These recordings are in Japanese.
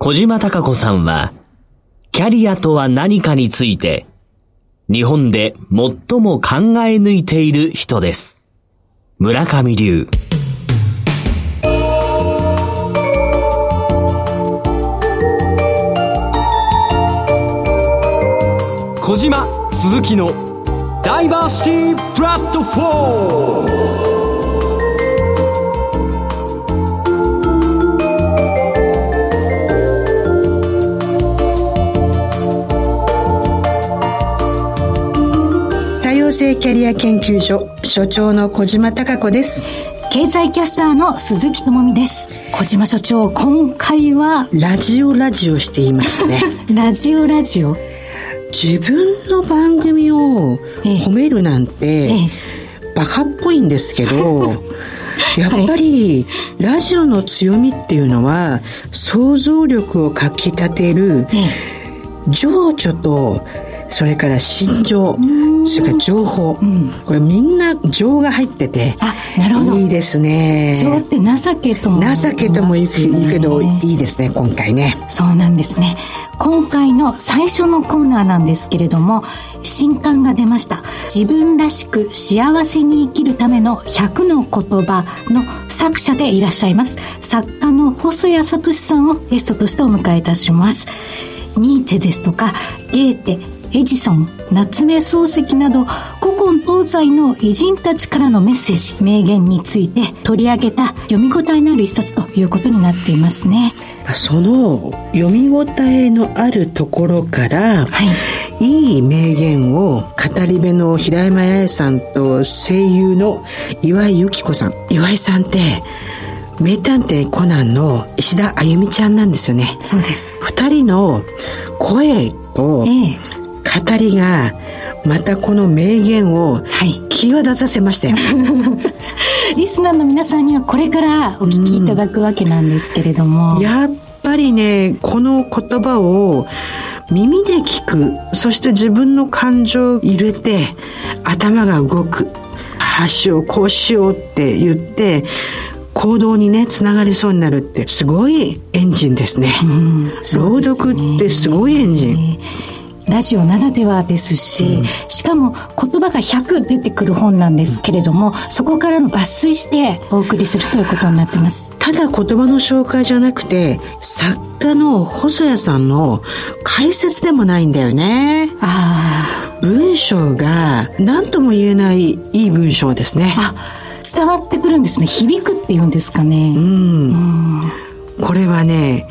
小島隆子さんは、キャリアとは何かについて、日本で最も考え抜いている人です。村上流。小島鈴木のダイバーシティプラットフォーム性キャリア研究所所長の小島貴子です。経済キャスターの鈴木智美です。小島所長今回はラジオラジオしていますね。ラジオラジオ。自分の番組を褒めるなんて、ええ。バカっぽいんですけど やっぱり、ラジオの強みっていうのは想像力をかきたてる情緒とそれから心情、それから情報、うん、これみんな情が入ってて、あ、なるほど。いいですね。情って情けとも、ね、情けともいいけど、いいですね、今回ね。そうなんですね。今回の最初のコーナーなんですけれども、新刊が出ました。自分らしく幸せに生きるための100の言葉の作者でいらっしゃいます。作家の細谷聡さんをゲストとしてお迎えいたします。ニーチェですとか、ゲーテ、エジソン、夏目漱石など古今東西の偉人たちからのメッセージ、名言について取り上げた読み応えのある一冊ということになっていますね。その読み応えのあるところから、はい、いい名言を語り部の平山八重さんと声優の岩井由紀子さん。岩井さんって名探偵コナンの石田あゆみちゃんなんですよね。そうです。二人の声と、ええ語りがまたこの名言を際立たせましたよ、はい、リスナーの皆さんにはこれからお聞きいただくわけなんですけれども、うん、やっぱりねこの言葉を耳で聞くそして自分の感情を入れて頭が動く箸をこうしようって言って行動にねつながりそうになるってすごいエンジンですね、うん、朗読ってすごいエンジン、ラジオならではですし、うん、しかも言葉が100出てくる本なんですけれども、そこからの抜粋してお送りするということになってます。ただ言葉の紹介じゃなくて、作家の細谷さんの解説でもないんだよね。ああ。文章が何とも言えないいい文章ですね。あ、伝わってくるんですね。響くっていうんですかね。うん。うんこれはね、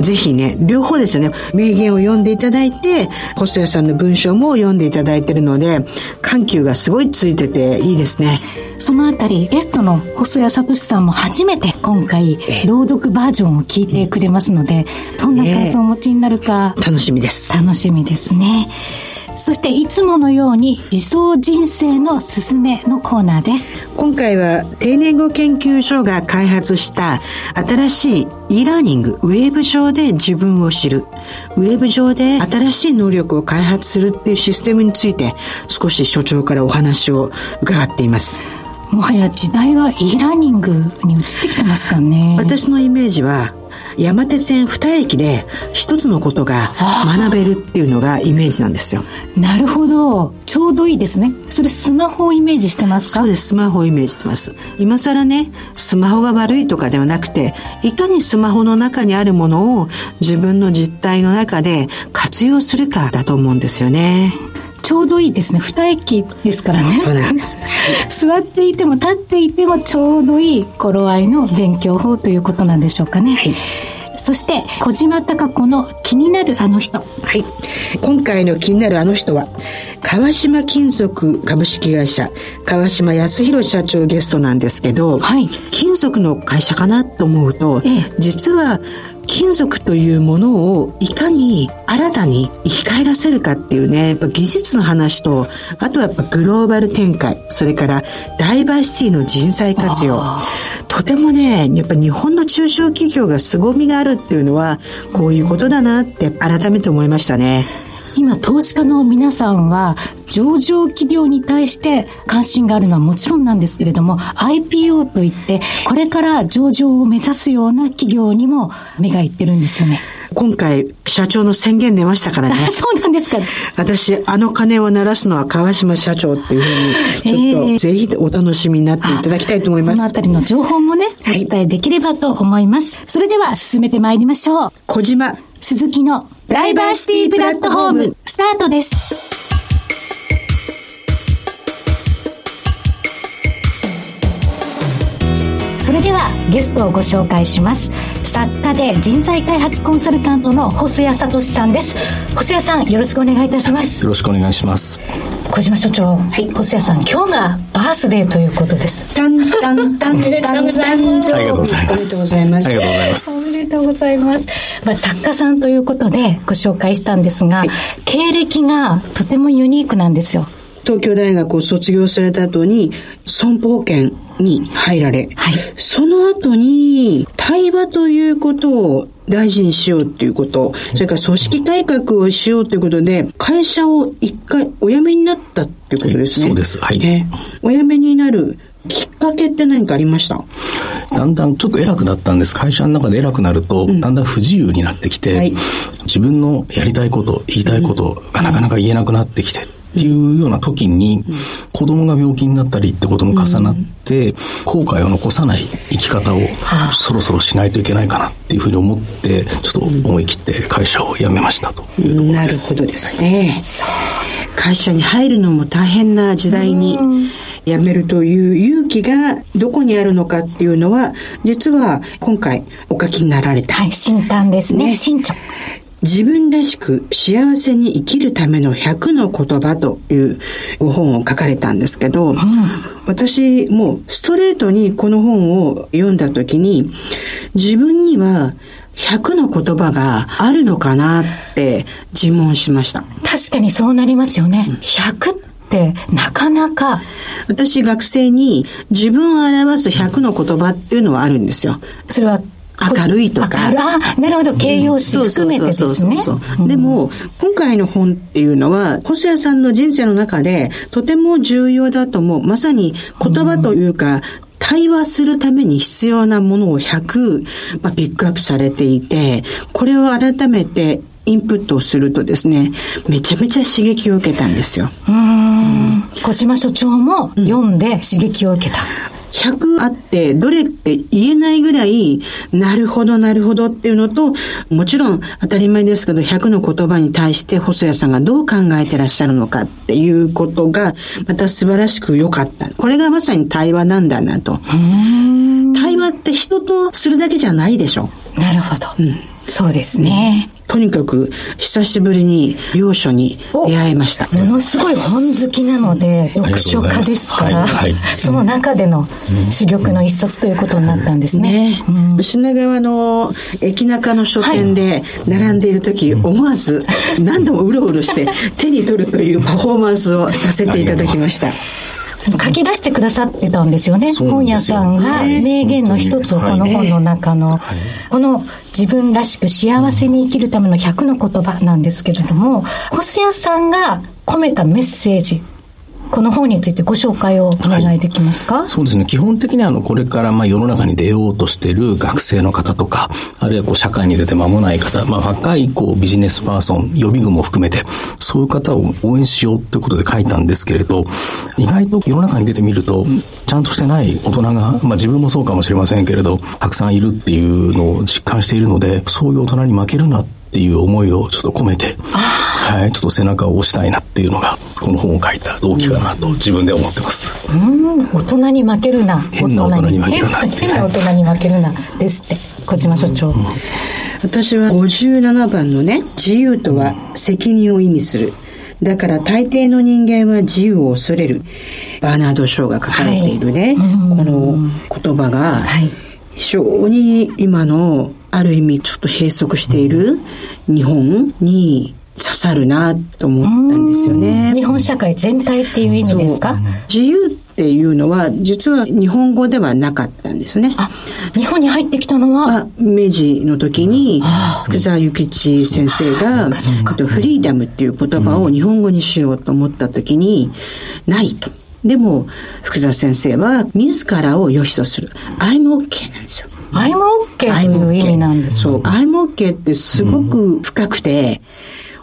ぜひね、両方ですよね、名言を読んでいただいて、細谷さんの文章も読んでいただいてるので、緩急がすごいついてていいですね。そのあたり、ゲストの細谷聡さんも初めて今回、朗読バージョンを聞いてくれますので、どんな感想をお持ちになるか、楽しみです。楽しみですね。そしていつものように理想人生のすすめのコーナーです。今回は定年後研究所が開発した新しい e ラーニング、ウェブ上で自分を知る、ウェブ上で新しい能力を開発するっていうシステムについて少し所長からお話を伺っています。もはや時代は e ラーニングに移ってきてますかね。私のイメージは山手線2駅で一つのことが学べるっていうのがイメージなんですよ。なるほど。ちょうどいいですね。それスマホをイメージしてますか？そうです。スマホをイメージしてます。今更ね、スマホが悪いとかではなくて、いかにスマホの中にあるものを自分の実態の中で活用するかだと思うんですよね。ちょうどいいですね。二駅ですからね。座っていても立っていてもちょうどいい頃合いの勉強法ということなんでしょうかね。はい。そして、小島隆子の気になるあの人。はい。今回の気になるあの人は、川島金属株式会社、川島康弘社長ゲストなんですけど、はい。金属の会社かなと思うと、ええ、実は、金属というものをいかに新たに生き返らせるかっていうね、やっぱ技術の話と、あとはやっぱグローバル展開、それからダイバーシティの人材活用。とてもね、やっぱ日本の中小企業が凄みがあるっていうのは、こういうことだなって改めて思いましたね。今投資家の皆さんは上場企業に対して関心があるのはもちろんなんですけれども IPO といってこれから上場を目指すような企業にも目がいってるんですよね。今回、社長の宣言出ましたからね。そうなんですか。私、あの鐘を鳴らすのは川島社長っていうふうに、ちょっと、ぜひお楽しみになっていただきたいと思います。そのあたりの情報もね、お伝えできればと思います。はい、それでは、進めてまいりましょう。小島。鈴木のダイバーシティプラットフォーム、スタートです。それではゲストをご紹介します。作家で人材開発コンサルタントの細谷聡さんです。細谷さんよろしくお願いいたします。よろしくお願いします。小島所長、はい、細谷さん今日がバースデーということです。タンタンタンタンタン。ありがとうございます。ありがとうございます。おめでとうございます。まあ、作家さんということでご紹介したんですが、はい、経歴がとてもユニークなんですよ。東京大学を卒業された後に損保保険に入られ、はい、その後に対話ということを大事にしようっていうこと、それから組織改革をしようということで、会社を一回お辞めになったっていうことですね。そうです。はい。お辞めになるきっかけって何かありました？だんだんちょっと偉くなったんです。会社の中で偉くなると、だんだん不自由になってきて、はい、自分のやりたいこと、言いたいことがなかなか言えなくなってきて、っていうような時に、子供が病気になったりってことも重なって、後悔を残さない生き方をそろそろしないといけないかなっていうふうに思って、ちょっと思い切って会社を辞めましたというところです。なるほどですね。会社に入るのも大変な時代に、辞めるという勇気がどこにあるのかっていうのは、実は今回お書きになられた。はい、新刊ですね。ね新著。自分らしく幸せに生きるための100の言葉というご本を書かれたんですけど、うん、私もうストレートにこの本を読んだ時に自分には100の言葉があるのかなって自問しました。確かにそうなりますよね。100ってなかなか。私学生に自分を表す100の言葉っていうのはあるんですよ。それは明るいとか。あ、なるほど。形容詞含めてですね。でも、今回の本っていうのは、細谷さんの人生の中で、とても重要だと思う。まさに言葉というか、対話するために必要なものを100、まあ、ピックアップされていて、これを改めてインプットをするとですね、めちゃめちゃ刺激を受けたんですよ。うん。小島所長も読んで刺激を受けた。100あって、どれって言えないぐらい、なるほど、なるほどっていうのと、もちろん当たり前ですけど、100の言葉に対して細谷さんがどう考えてらっしゃるのかっていうことが、また素晴らしく良かった。これがまさに対話なんだなと。対話って人とするだけじゃないでしょ。なるほど。うん、そうですね。とにかく久しぶりに洋書に出会いました。ものすごい本好きなので、読書家ですから、はいはい、その中での珠玉の一冊ということになったんですね。ね。うん、品川の駅中の書店で並んでいる時、はい、思わず何度もうろうろして 手に取るというパフォーマンスをさせていただきました。書き出してくださってたんですよね。本屋さんが。名言の一つをこの本の中の、この自分らしく幸せに生きるための100の言葉なんですけれども、星谷さんが込めたメッセージ、この本についてご紹介をお願いできますか、はい、そうですね。基本的にあの、これからまあ世の中に出ようとしている学生の方とか、あるいはこう社会に出て間もない方、まあ若いこうビジネスパーソン、予備軍も含めて、そういう方を応援しようということで書いたんですけれど、意外と世の中に出てみると、ちゃんとしてない大人が、まあ自分もそうかもしれませんけれど、たくさんいるっていうのを実感しているので、そういう大人に負けるなっていう思いをちょっと込めて、はい、ちょっと背中を押したいなっていうのが、この本を書いた動機かなと自分で思ってます。うん、大人に負けるな。変な大人に負けるなって、変な大人に負けるな。ですって、小島所長。うん、私は57番のね、自由とは責任を意味する。だから大抵の人間は自由を恐れる。バーナード・ショーが書かれているね、はい、この言葉が、非常に今のある意味ちょっと閉塞している日本に刺さるなと思ったんですよね。日本社会全体っていう意味ですか？自由っていうのは実は日本語ではなかったんですね。あ、日本に入ってきたのは？明治の時に福沢諭吉先生がフリーダムっていう言葉を日本語にしようと思った時にないと。でも福沢先生は自らを良しとする。I'm OK なんですよ。I'm OK という意味なんでそう、I'm OK ってすごく深くて、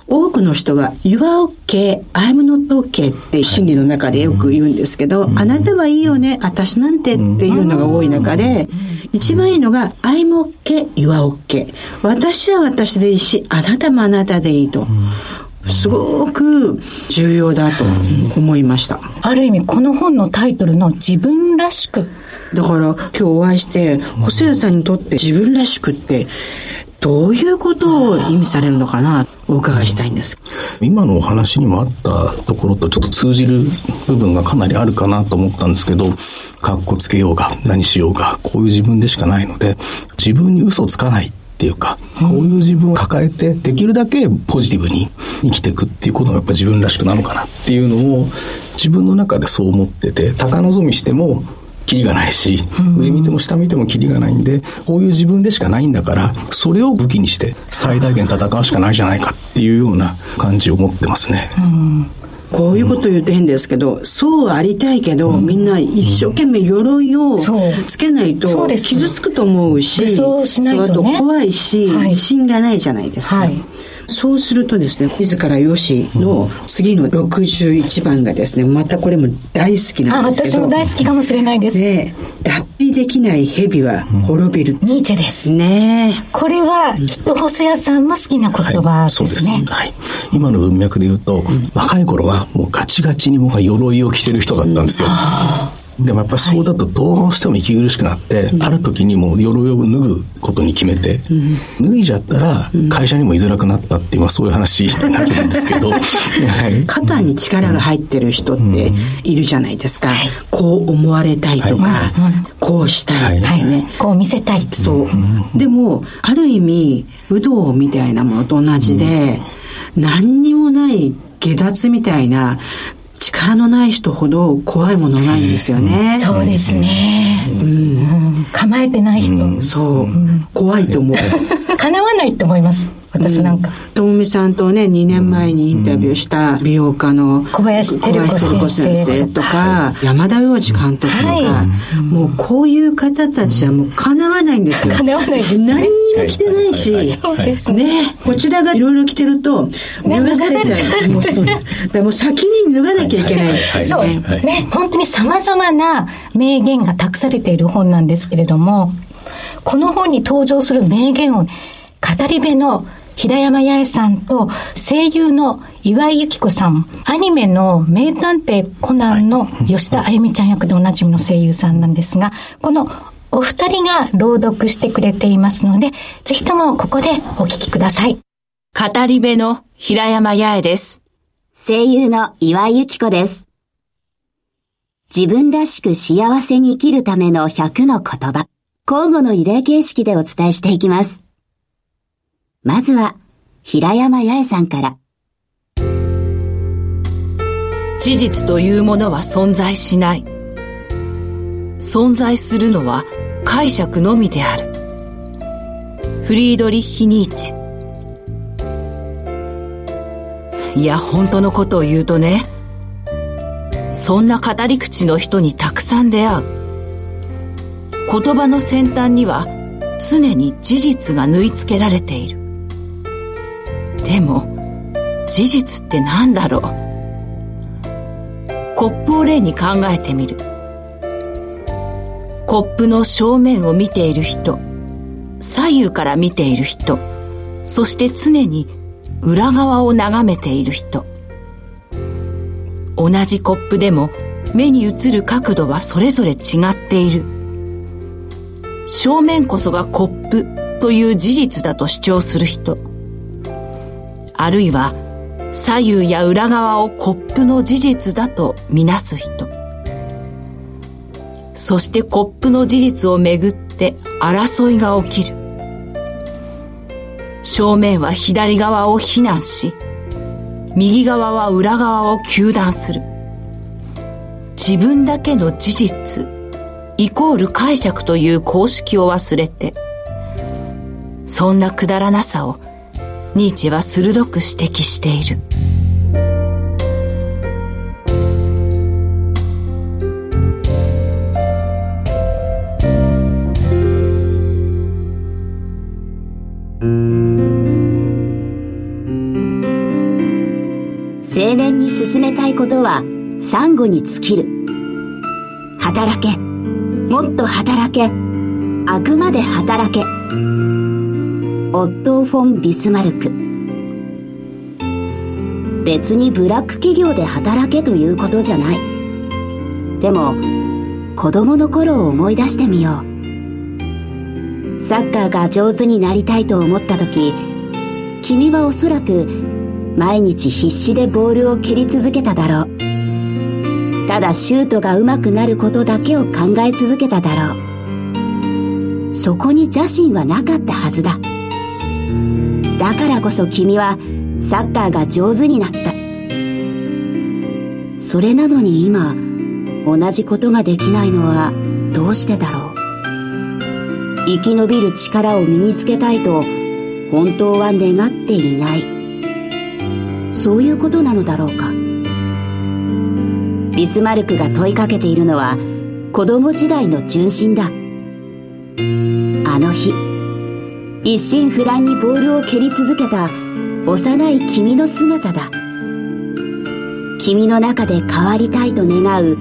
多くの人は You are okay, I'm not okay って心理の中でよく言うんですけど、あなたはいいよね、私なんてっていうのが多い中で、一番いいのが I'm okay, You are okay 私は私でいいし、あなたもあなたでいいと。すごく重要だと思いました。ある意味、この本のタイトルの自分らしく。だから今日お会いして、細谷さんにとって自分らしくって、どういうことを意味されるのかなお伺いしたいんです。今のお話にもあったところとちょっと通じる部分がかなりあるかなと思ったんですけど、かっこつけようが何しようが、こういう自分でしかないので、自分に嘘をつかないっていうか、こういう自分を抱えて、できるだけポジティブに生きていくっていうことがやっぱ自分らしくなのかなっていうのを、自分の中でそう思ってて、高望みしても、キリがないし、上見ても下見てもキリがないんで、こういう自分でしかないんだから、それを武器にして最大限戦うしかないじゃないかっていうような感じを持ってますね。こういうこと言うと変ですけど、そうありたいけど、みんな一生懸命鎧をつけないと傷つくと思うし、そうしないと、ね、怖いし、自信がないじゃないですか。はい。そうするとですね、自らよしの次の61番がですね、またこれも大好きなんですけど。あ、私も大好きかもしれないです。ね脱皮できない蛇は滅びる。ニーチェです。ねこれはきっと細谷さんも好きな言葉ですね。はい、そうです。はい。今の文脈で言うと、若い頃はもうガチガチに僕は鎧を着てる人だったんですよ。でもやっぱりそうだとどうしても息苦しくなって、はい、ある時にもう鎧を脱ぐことに決めて、うん、脱いじゃったら会社にも居づらくなったっていう、まあ、そういう話に なるんですけど、肩に力が入ってる人っているじゃないですか、こう思われたいとか、はい、こうしたいとかね、こう見せたいそう、でもある意味武道みたいなものと同じで、何にもない下脱みたいな力のない人ほど怖いものないんですよね。そうですね。うん、構えてない人。そう、怖いと思う。叶わないと思います。私なんか。ともみさんとね、2年前にインタビューした美容家の小林照子先生とか、山田洋次監督とか、もうこういう方たちはもう叶わないんですよ。叶わないです何にも着てないし、そうですね。こちらがいろいろ着てると、脱がされちゃう。もうそう。だもう先に脱がなきゃいけない。そう。ね、本当に様々な名言が託されている本なんですけれども、この本に登場する名言を、語り部の平山八重さんと声優の岩井由紀子さん、アニメの名探偵コナンの吉田あゆみちゃん役でおなじみの声優さんなんですが、このお二人が朗読してくれていますので、ぜひともここでお聞きください。語り部の平山八重です。声優の岩井由紀子です。自分らしく幸せに生きるための100の言葉、交互の異例形式でお伝えしていきます。まずは、平山八重さんから。事実というものは存在しない。存在するのは解釈のみである。フリードリッヒ・ニーチェ。いや、本当のことを言うとね、そんな語り口の人にたくさん出会う。言葉の先端には常に事実が縫い付けられている。でも、事実って何だろう？コップを例に考えてみる。コップの正面を見ている人、左右から見ている人、そして常に裏側を眺めている人。同じコップでも目に映る角度はそれぞれ違っている。正面こそがコップという事実だと主張する人。あるいは左右や裏側をコップの事実だとみなす人。そしてコップの事実をめぐって争いが起きる。正面は左側を非難し、右側は裏側を糾弾する。自分だけの事実、イコール解釈という公式を忘れて、そんなくだらなさをニーチェは鋭く指摘している。青年に進めたいことは、サンゴに尽きる。働け。もっと働け。あくまで働け。オットー・フォン・ビスマルク。別にブラック企業で働けということじゃない。でも、子供の頃を思い出してみよう。サッカーが上手になりたいと思った時、君はおそらく毎日必死でボールを蹴り続けただろう。ただシュートが上手くなることだけを考え続けただろう。そこに邪心はなかったはずだ。だからこそ君はサッカーが上手になった。それなのに今、同じことができないのはどうしてだろう。生き延びる力を身につけたいと本当は願っていない。そういうことなのだろうかビスマルクが問いかけているのは子供時代の純真だあの日一心不乱にボールを蹴り続けた幼い君の姿だ。君の中で変わりたいと願う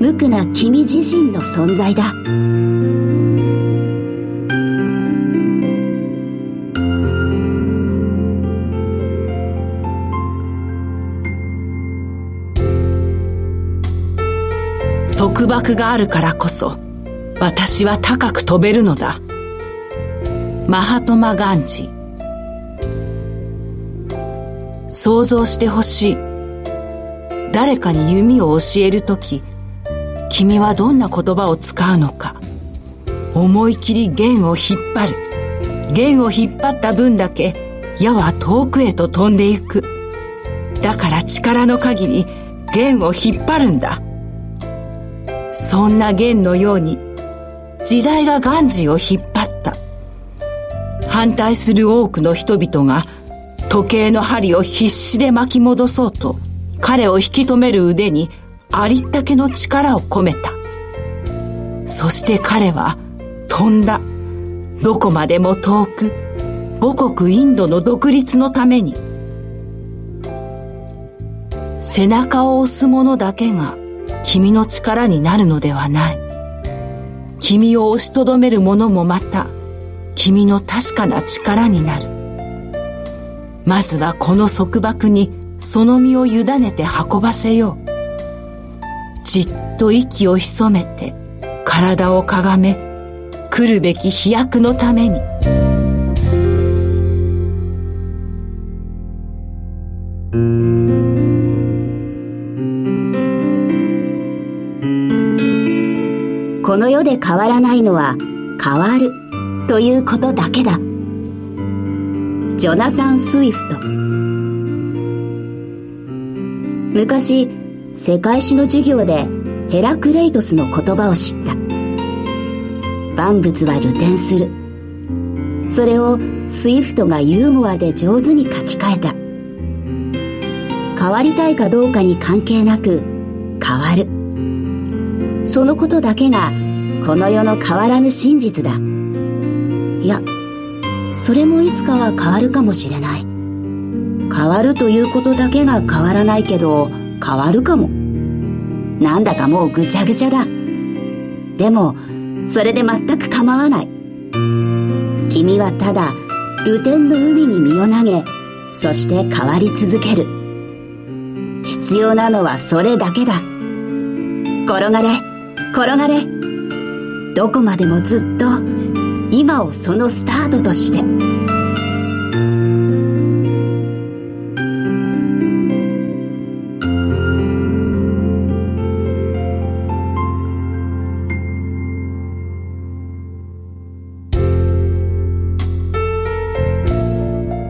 無垢な君自身の存在だ。束縛があるからこそ私は高く飛べるのだ。マハトマ・ガンジ。想像してほしい。誰かに弓を教えるとき君はどんな言葉を使うのか。思い切り弦を引っ張る。弦を引っ張った分だけ矢は遠くへと飛んでいく。だから力の限り弦を引っ張るんだ。そんな弦のように時代がガンジーを引っ張った反対する多くの人々が時計の針を必死で巻き戻そうと彼を引き止める腕にありったけの力を込めた。そして彼は飛んだ。どこまでも遠く母国インドの独立のために。背中を押す者だけが君の力になるのではない。君を押しとどめる者もまた、君の確かな力になる。まずはこの束縛にその身を委ねて運ばせよう。じっと息を潜めて、体をかがめ、来るべき飛躍のために。この世で変わらないのは変わるということだけだ。ジョナサン・スウィフト。昔、世界史の授業でヘラクレイトスの言葉を知った。万物は流転する。それをスイフトがユーモアで上手に書き換えた。変わりたいかどうかに関係なく変わる。そのことだけがこの世の変わらぬ真実だ。いや、それもいつかは変わるかもしれない。変わるということだけが変わらないけど、変わるかも。なんだかもうぐちゃぐちゃだ。でも、それで全く構わない。君はただ、露天の海に身を投げ、そして変わり続ける。必要なのはそれだけだ。転がれ、転がれ。どこまでもずっと今をそのスタートとして。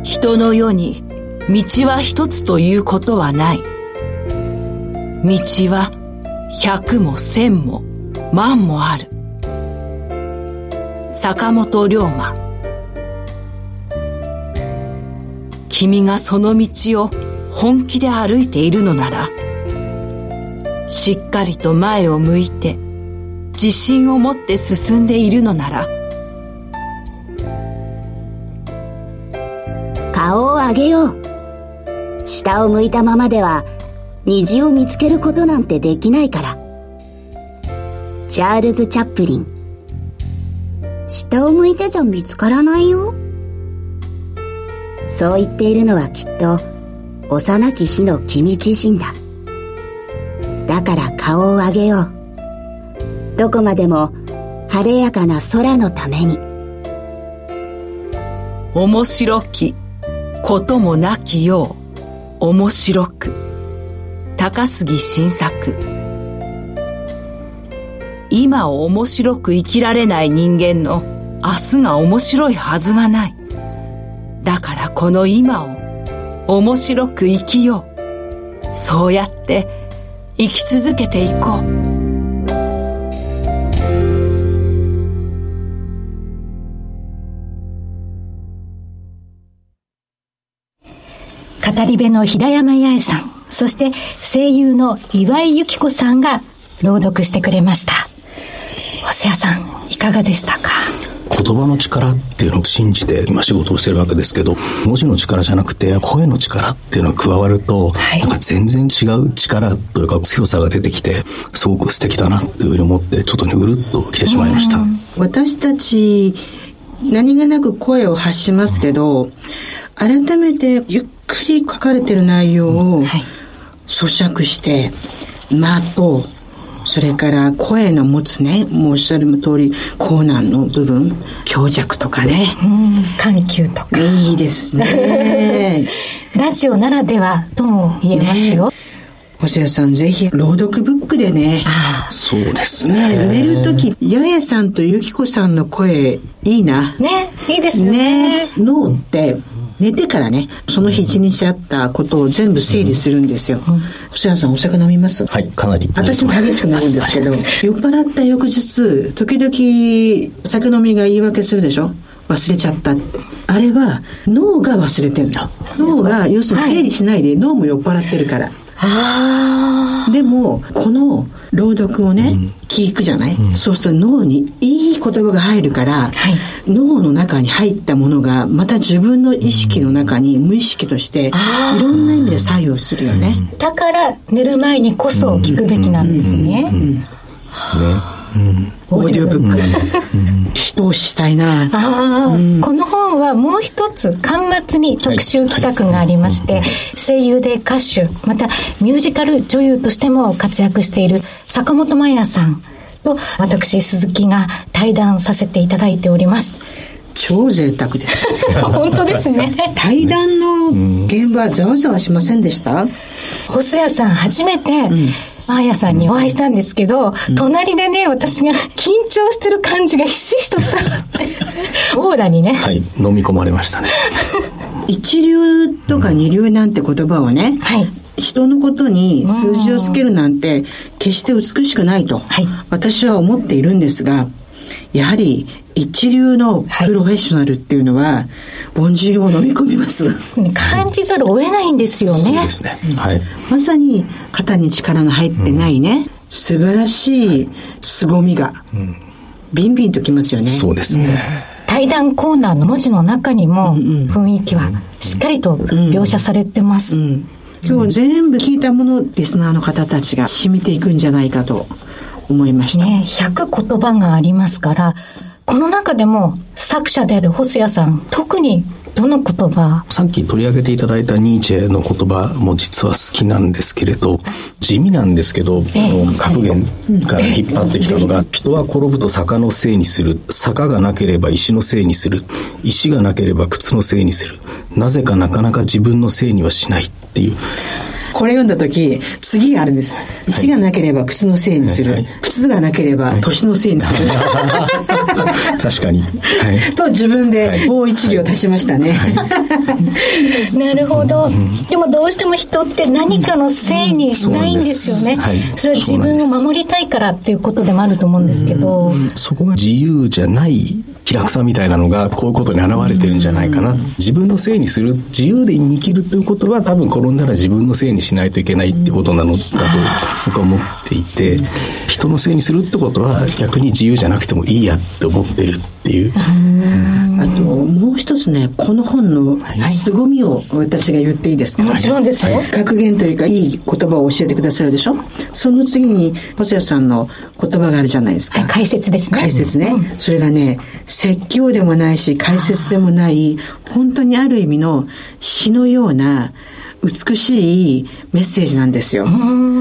人の世に道は一つということはない。道は百も千も万もある。坂本龍馬君がその道を本気で歩いているのならしっかりと前を向いて自信を持って進んでいるのなら顔を上げよう。下を向いたままでは虹を見つけることなんてできないから。チャールズ・チャップリン。下を向いてじゃ見つからないよ。そう言っているのはきっと、幼き日の君自身だ。だから顔を上げよう。どこまでも晴れやかな空のために。面白きこともなきよう、面白く。高杉晋作。今を面白く生きられない人間の明日が面白いはずがない。だからこの今を面白く生きよう。そうやって生き続けていこう。語り部の平山八重さん、そして声優の岩井由紀子さんが朗読してくれました。星谷さん、いかがでしたか？言葉の力っていうのを信じて今仕事をしてるわけですけど文字の力じゃなくて声の力っていうのが加わると、はい、なんか全然違う力というか強さが出てきてすごく素敵だなっていうふうに思ってちょっとねうるっと来てしまいました。私たち何気なく声を発しますけど、うん、改めてゆっくり書かれてる内容を咀嚼して間とそれから声の持つね、もうおっしゃる通り、コーナーの部分、強弱とかね。緩急とか。いいですね。ラジオならではとも言えますよ。ね細谷さん、ぜひ、朗読ブックでね。そうですね。寝るとき、八重さんとゆきこさんの声、いいな。ね、いいですね。ね。脳って、寝てからね、その日一日あったことを全部整理するんですよ。星谷さん、お酒飲みます？はい、かなり。私も激しく飲むんですけど、酔っ払った翌日、時々酒飲みが言い訳するでしょ？忘れちゃったって。あれは脳が忘れてるの。脳が、要するに整理しないで脳も酔っ払ってるから。でも、この朗読をね、うん、聞くじゃない、うん、そうすると脳にいい言葉が入るから、はい、脳の中に入ったものがまた自分の意識の中に無意識としていろんな意味で作用するよね。だから寝る前にこそ聞くべきなんですね。ですね。オーディオブック。一押ししたいな。あうん、この本はもう一つ、巻末に特集企画がありまして、声優で歌手、またミュージカル女優としても活躍している坂本真綾さんと私、鈴木が対談させていただいております。超贅沢です。本当ですね。対談の現場ざわざわしませんでした？細谷さん初めて、うんマーヤさんにお会いしたんですけど、うん、隣でね、私が緊張してる感じがひしひしと伝わって、オーラにね。はい、飲み込まれましたね。一流とか二流なんて言葉をね、うん、はい。人のことに数字をつけるなんて決して美しくないと、私は思っているんですが、やはり一流のプロフェッショナルっていうのは、凡人を飲み込みます。感じざるを得ないんですよね。そうですね。はい。まさに肩に力が入ってないね、うん、素晴らしい凄みが、ビンビンときますよね。そうですね。対談コーナーの文字の中にも雰囲気はしっかりと描写されてます。今日全部聞いたものリスナーの方たちが染みていくんじゃないかと思いました。ね、100言葉がありますから、この中でも作者である細谷さん、特にどの言葉？さっき取り上げていただいたニーチェの言葉も実は好きなんですけれど、地味なんですけど、えー、の格言から引っ張ってきたのが、人は転ぶと坂のせいにする。坂がなければ石のせいにする。石がなければ靴のせいにする。なぜかなかなか自分のせいにはしないっていう。これ読んだ時、次があるんです。石がなければ靴のせいにする。はい、靴がなければ年のせいにする。確かに。はい、と自分でもう一行足しましたね。なるほど。でもどうしても人って何かのせいにしないんですよね。それは自分を守りたいからっていうことでもあると思うんですけど。そこが自由じゃない気楽さみたいなのがこういうことに表れてるんじゃないかな。自分のせいにする、自由で生きるということは多分転んだら自分のせいにしないといけないってことなのだと僕は思っていて、人のせいにするってことは逆に自由じゃなくてもいいやって思ってるっていう。あと、もう一つね、この本の凄みを私が言っていいですか、もちろんですよ。格言というか、いい言葉を教えてくださるでしょ？その次に、細谷さんの言葉があるじゃないですか。はい、解説ですね。解説ね。うん、それがね、説教でもないし、解説でもない、本当にある意味の詩のような、美しいメッセージなんですよ。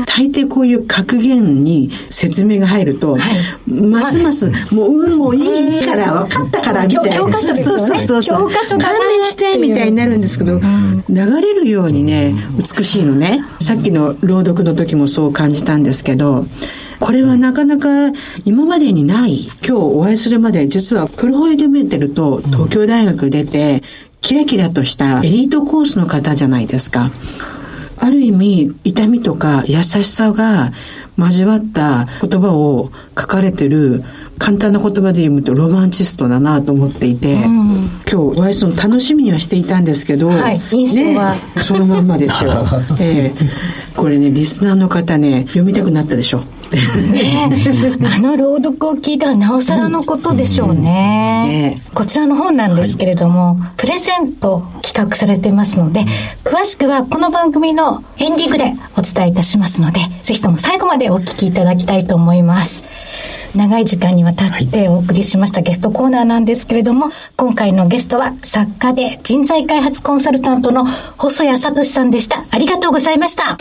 大抵こういう格言に説明が入ると、はい、ますます、もう運もいいから分かったからみたいな。教科書ですよね。そうそうそう。教科書関連してみたいになるんですけど、流れるようにね、美しいのね。さっきの朗読の時もそう感じたんですけど、これはなかなか今までにない。今日お会いするまで実はプロフイルメテルと東京大学出て、キラキラとしたエリートコースの方じゃないですか。ある意味、痛みとか優しさが交わった言葉を書かれてる簡単な言葉で言うとロマンチストだなと思っていて、うん、今日お会いするの楽しみにはしていたんですけど、はい、印象は、ね、そのまんまですよ。えー、これね、リスナーの方ね、読みたくなったでしょ。ね、あの朗読を聞いたらなおさらのことでしょうね。うんねこちらの本なんですけれども、はい、プレゼント企画されてますので、詳しくはこの番組のエンディングでお伝えいたしますので、ぜひとも最後までお聞きいただきたいと思います。長い時間にわたってお送りしましたゲストコーナーなんですけれども、今回のゲストは作家で人材開発コンサルタントの細谷聡さんでした。ありがとうございました。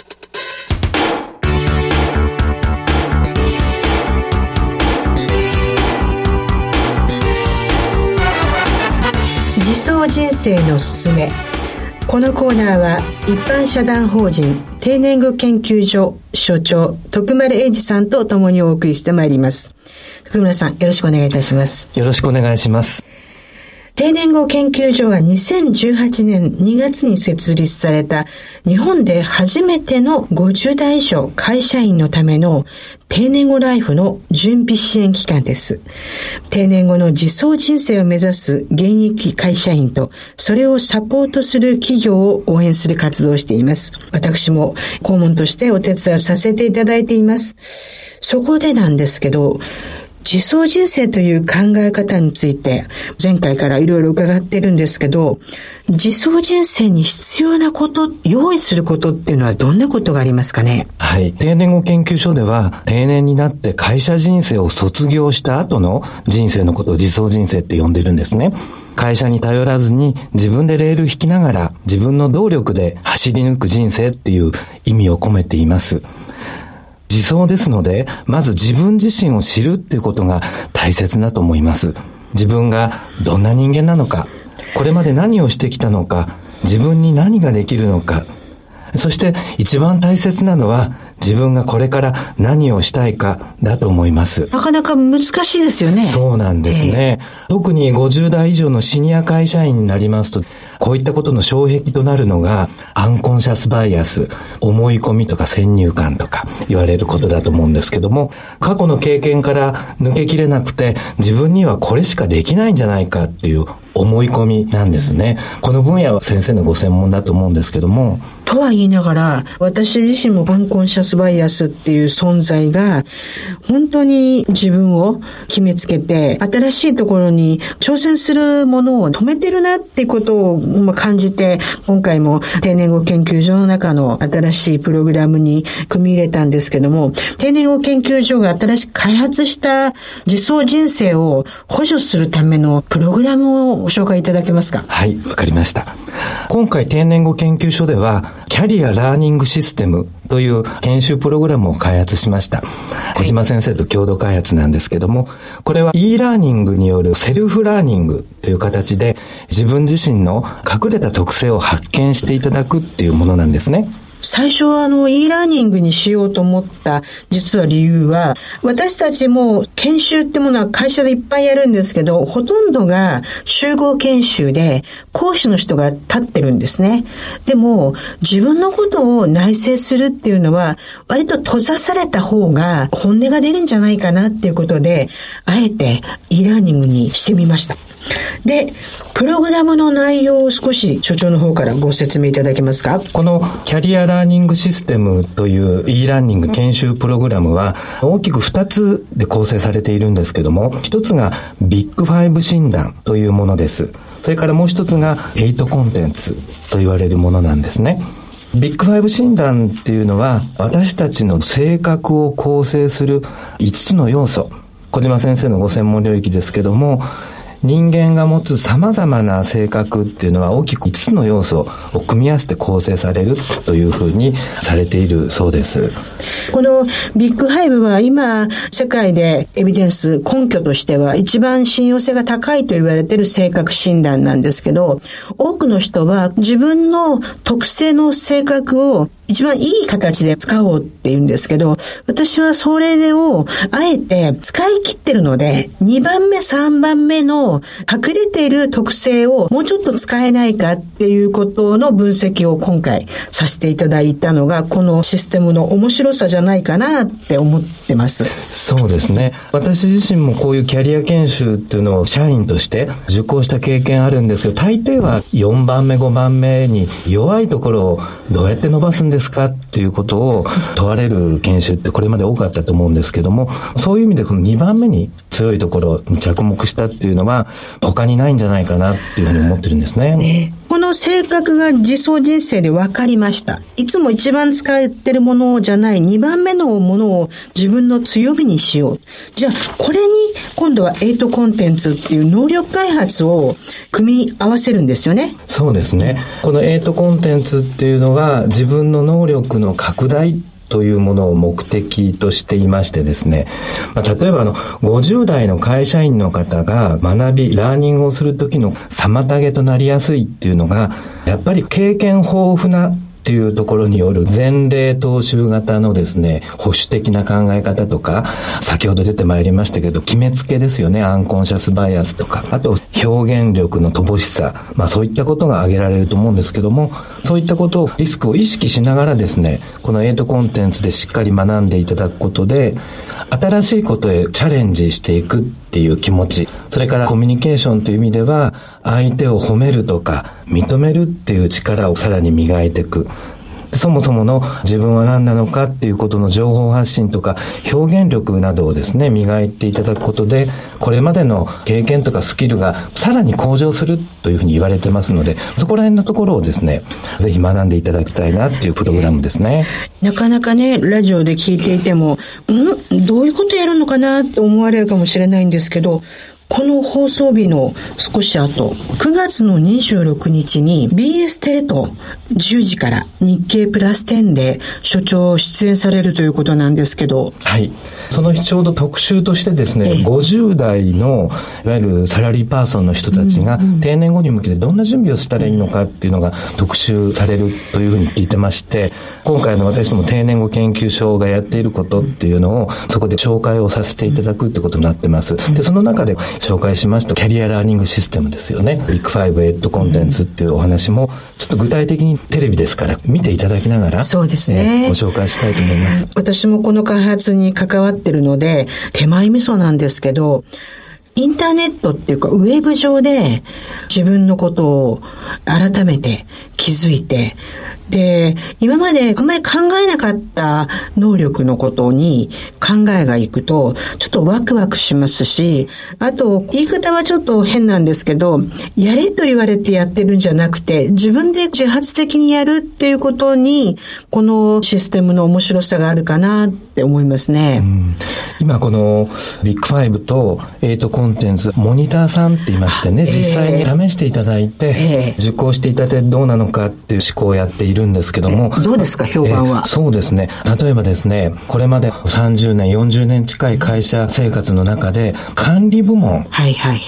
自走人生のすすめ。このコーナーは一般社団法人定年後研究所所長徳丸英二さんと共にお送りしてまいります。徳村さんよろしくお願いいたします。よろしくお願いします。定年後研究所は2018年2月に設立された日本で初めての50代以上会社員のための定年後ライフの準備支援機関です。定年後の自走人生を目指す現役会社員と、それをサポートする企業を応援する活動をしています。私も顧問としてお手伝いさせていただいています。そこでなんですけど、自走人生という考え方について前回からいろいろ伺ってるんですけど、自走人生に必要なこと、用意することっていうのはどんなことがありますかね？はい。定年後研究所では定年になって会社人生を卒業した後の人生のことを自走人生って呼んでるんですね。会社に頼らずに自分でレール引きながら自分の動力で走り抜く人生っていう意味を込めています。自走ですので、まず自分自身を知るっていうことが大切だと思います。自分がどんな人間なのか、これまで何をしてきたのか、自分に何ができるのか、そして一番大切なのは自分がこれから何をしたいかだと思います。なかなか難しいですよね。そうなんですね。特に50代以上のシニア会社員になりますと、こういったことの障壁となるのが、アンコンシャスバイアス、思い込みとか先入観とか言われることだと思うんですけども、過去の経験から抜けきれなくて、自分にはこれしかできないんじゃないかっていう思い込みなんですね。この分野は先生のご専門だと思うんですけども。とは言いながら、私自身もアンコンシャスバイアスっていう存在が、本当に自分を決めつけて、新しいところに挑戦するものを止めてるなってことを感じて、今回も定年後研究所の中の新しいプログラムに組み入れたんですけども、定年後研究所が新しく開発した自走人生を補助するためのプログラムをご紹介いただけますか？はい、わかりました。今回定年後研究所では、キャリアラーニングシステムという研修プログラムを開発しました。小島先生と共同開発なんですけども、これは e ラーニングによるセルフラーニングという形で自分自身の隠れた特性を発見していただくっていうものなんですね。最初はあの e ラーニングにしようと思った実は理由は私たちも研修ってものは会社でいっぱいやるんですけどほとんどが集合研修で講師の人が立ってるんですね。でも自分のことを内省するっていうのは割と閉ざされた方が本音が出るんじゃないかなっていうことであえて e ラーニングにしてみました。で、プログラムの内容を少し所長の方からご説明いただけますか？このキャリアラーニングシステムという e ラーニング研修プログラムは大きく2つで構成されているんですけども、一つがビッグファイブ診断というものです。それからもう一つが8コンテンツと言われるものなんですね。ビッグファイブ診断っていうのは私たちの性格を構成する5つの要素。小島先生のご専門領域ですけども、人間が持つ様々な性格っていうのは大きく5つの要素を組み合わせて構成されるというふうにされているそうです。このビッグハイブは今世界でエビデンス根拠としては一番信用性が高いと言われている性格診断なんですけど多くの人は自分の特性の性格を一番いい形で使おうって言うんですけど、私はそれをあえて使い切ってるので、2番目、3番目の隠れている特性をもうちょっと使えないかっていうことの分析を今回させていただいたのが、このシステムの面白さじゃないかなって思ってます。そうですね。私自身もこういうキャリア研修っていうのを社員として受講した経験あるんですけど、大抵は4番目、5番目に弱いところをどうやって伸ばすんですかっていうことを問われる研修ってこれまで多かったと思うんですけども、そういう意味でこの2番目に強いところに着目したっていうのは他にないんじゃないかなっていうふうに思ってるんですね。ねこの性格が自走人生で分かりました。いつも一番使ってるものじゃない2番目のものを自分の強みにしよう。じゃあ、これに今度は8コンテンツっていう能力開発を組み合わせるんですよね。そうですね。この8コンテンツっていうのは自分の能力の拡大というものを目的としていましてですね、まあ、例えばあの、50代の会社員の方が学び、ラーニングをする時の妨げとなりやすいっていうのが、やっぱり経験豊富なっていうところによる前例踏襲型のですね、保守的な考え方とか、先ほど出てまいりましたけど、決めつけですよね、アンコンシャスバイアスとか、あと表現力の乏しさ、まあそういったことが挙げられると思うんですけども、そういったことを、リスクを意識しながらですね、このエイトコンテンツでしっかり学んでいただくことで、新しいことへチャレンジしていくっていう気持ち、それからコミュニケーションという意味では、相手を褒めるとか、認めるっていう力をさらに磨いていく。そもそもの自分は何なのかっていうことの情報発信とか表現力などをですね、磨いていただくことで、これまでの経験とかスキルがさらに向上するというふうに言われてますので、そこら辺のところをですね、ぜひ学んでいただきたいなっていうプログラムですね。なかなかね、ラジオで聞いていても、ん？どういうことやるのかなって思われるかもしれないんですけど、この放送日の少し後、9月の26日に BS テレと10時から日経プラス10で所長出演されるということなんですけど。はい。その日ちょうど特集としてですね、50代のいわゆるサラリーパーソンの人たちが定年後に向けてどんな準備をしたらいいのかっていうのが特集されるというふうに聞いてまして、今回の私ども定年後研究所がやっていることっていうのをそこで紹介をさせていただくってことになってます。で、その中で紹介しましたキャリアラーニングシステムですよね。ビッグファイブエッドコンテンツっていうお話も、ちょっと具体的にテレビですから見ていただきながら、そうですね、えー、ご紹介したいと思います。私もこの開発に関わってるので、手前味噌なんですけど、インターネットっていうか、ウェブ上で自分のことを改めて気づいて、で、今まであんまり考えなかった能力のことに考えがいくと、ちょっとワクワクしますし、あと、言い方はちょっと変なんですけど、やれと言われてやってるんじゃなくて、自分で自発的にやるっていうことに、このシステムの面白さがあるかなって思いますね。今このビッグファイブとエイトコンテンツ、モニターさんって言いましてね、実際に試していただいて、受講していただいてどうなのかっていう思考をやっているるんですけども。どうですか、評判は？そうですね。例えばですね、これまで30年、40年近い会社生活の中で、管理部門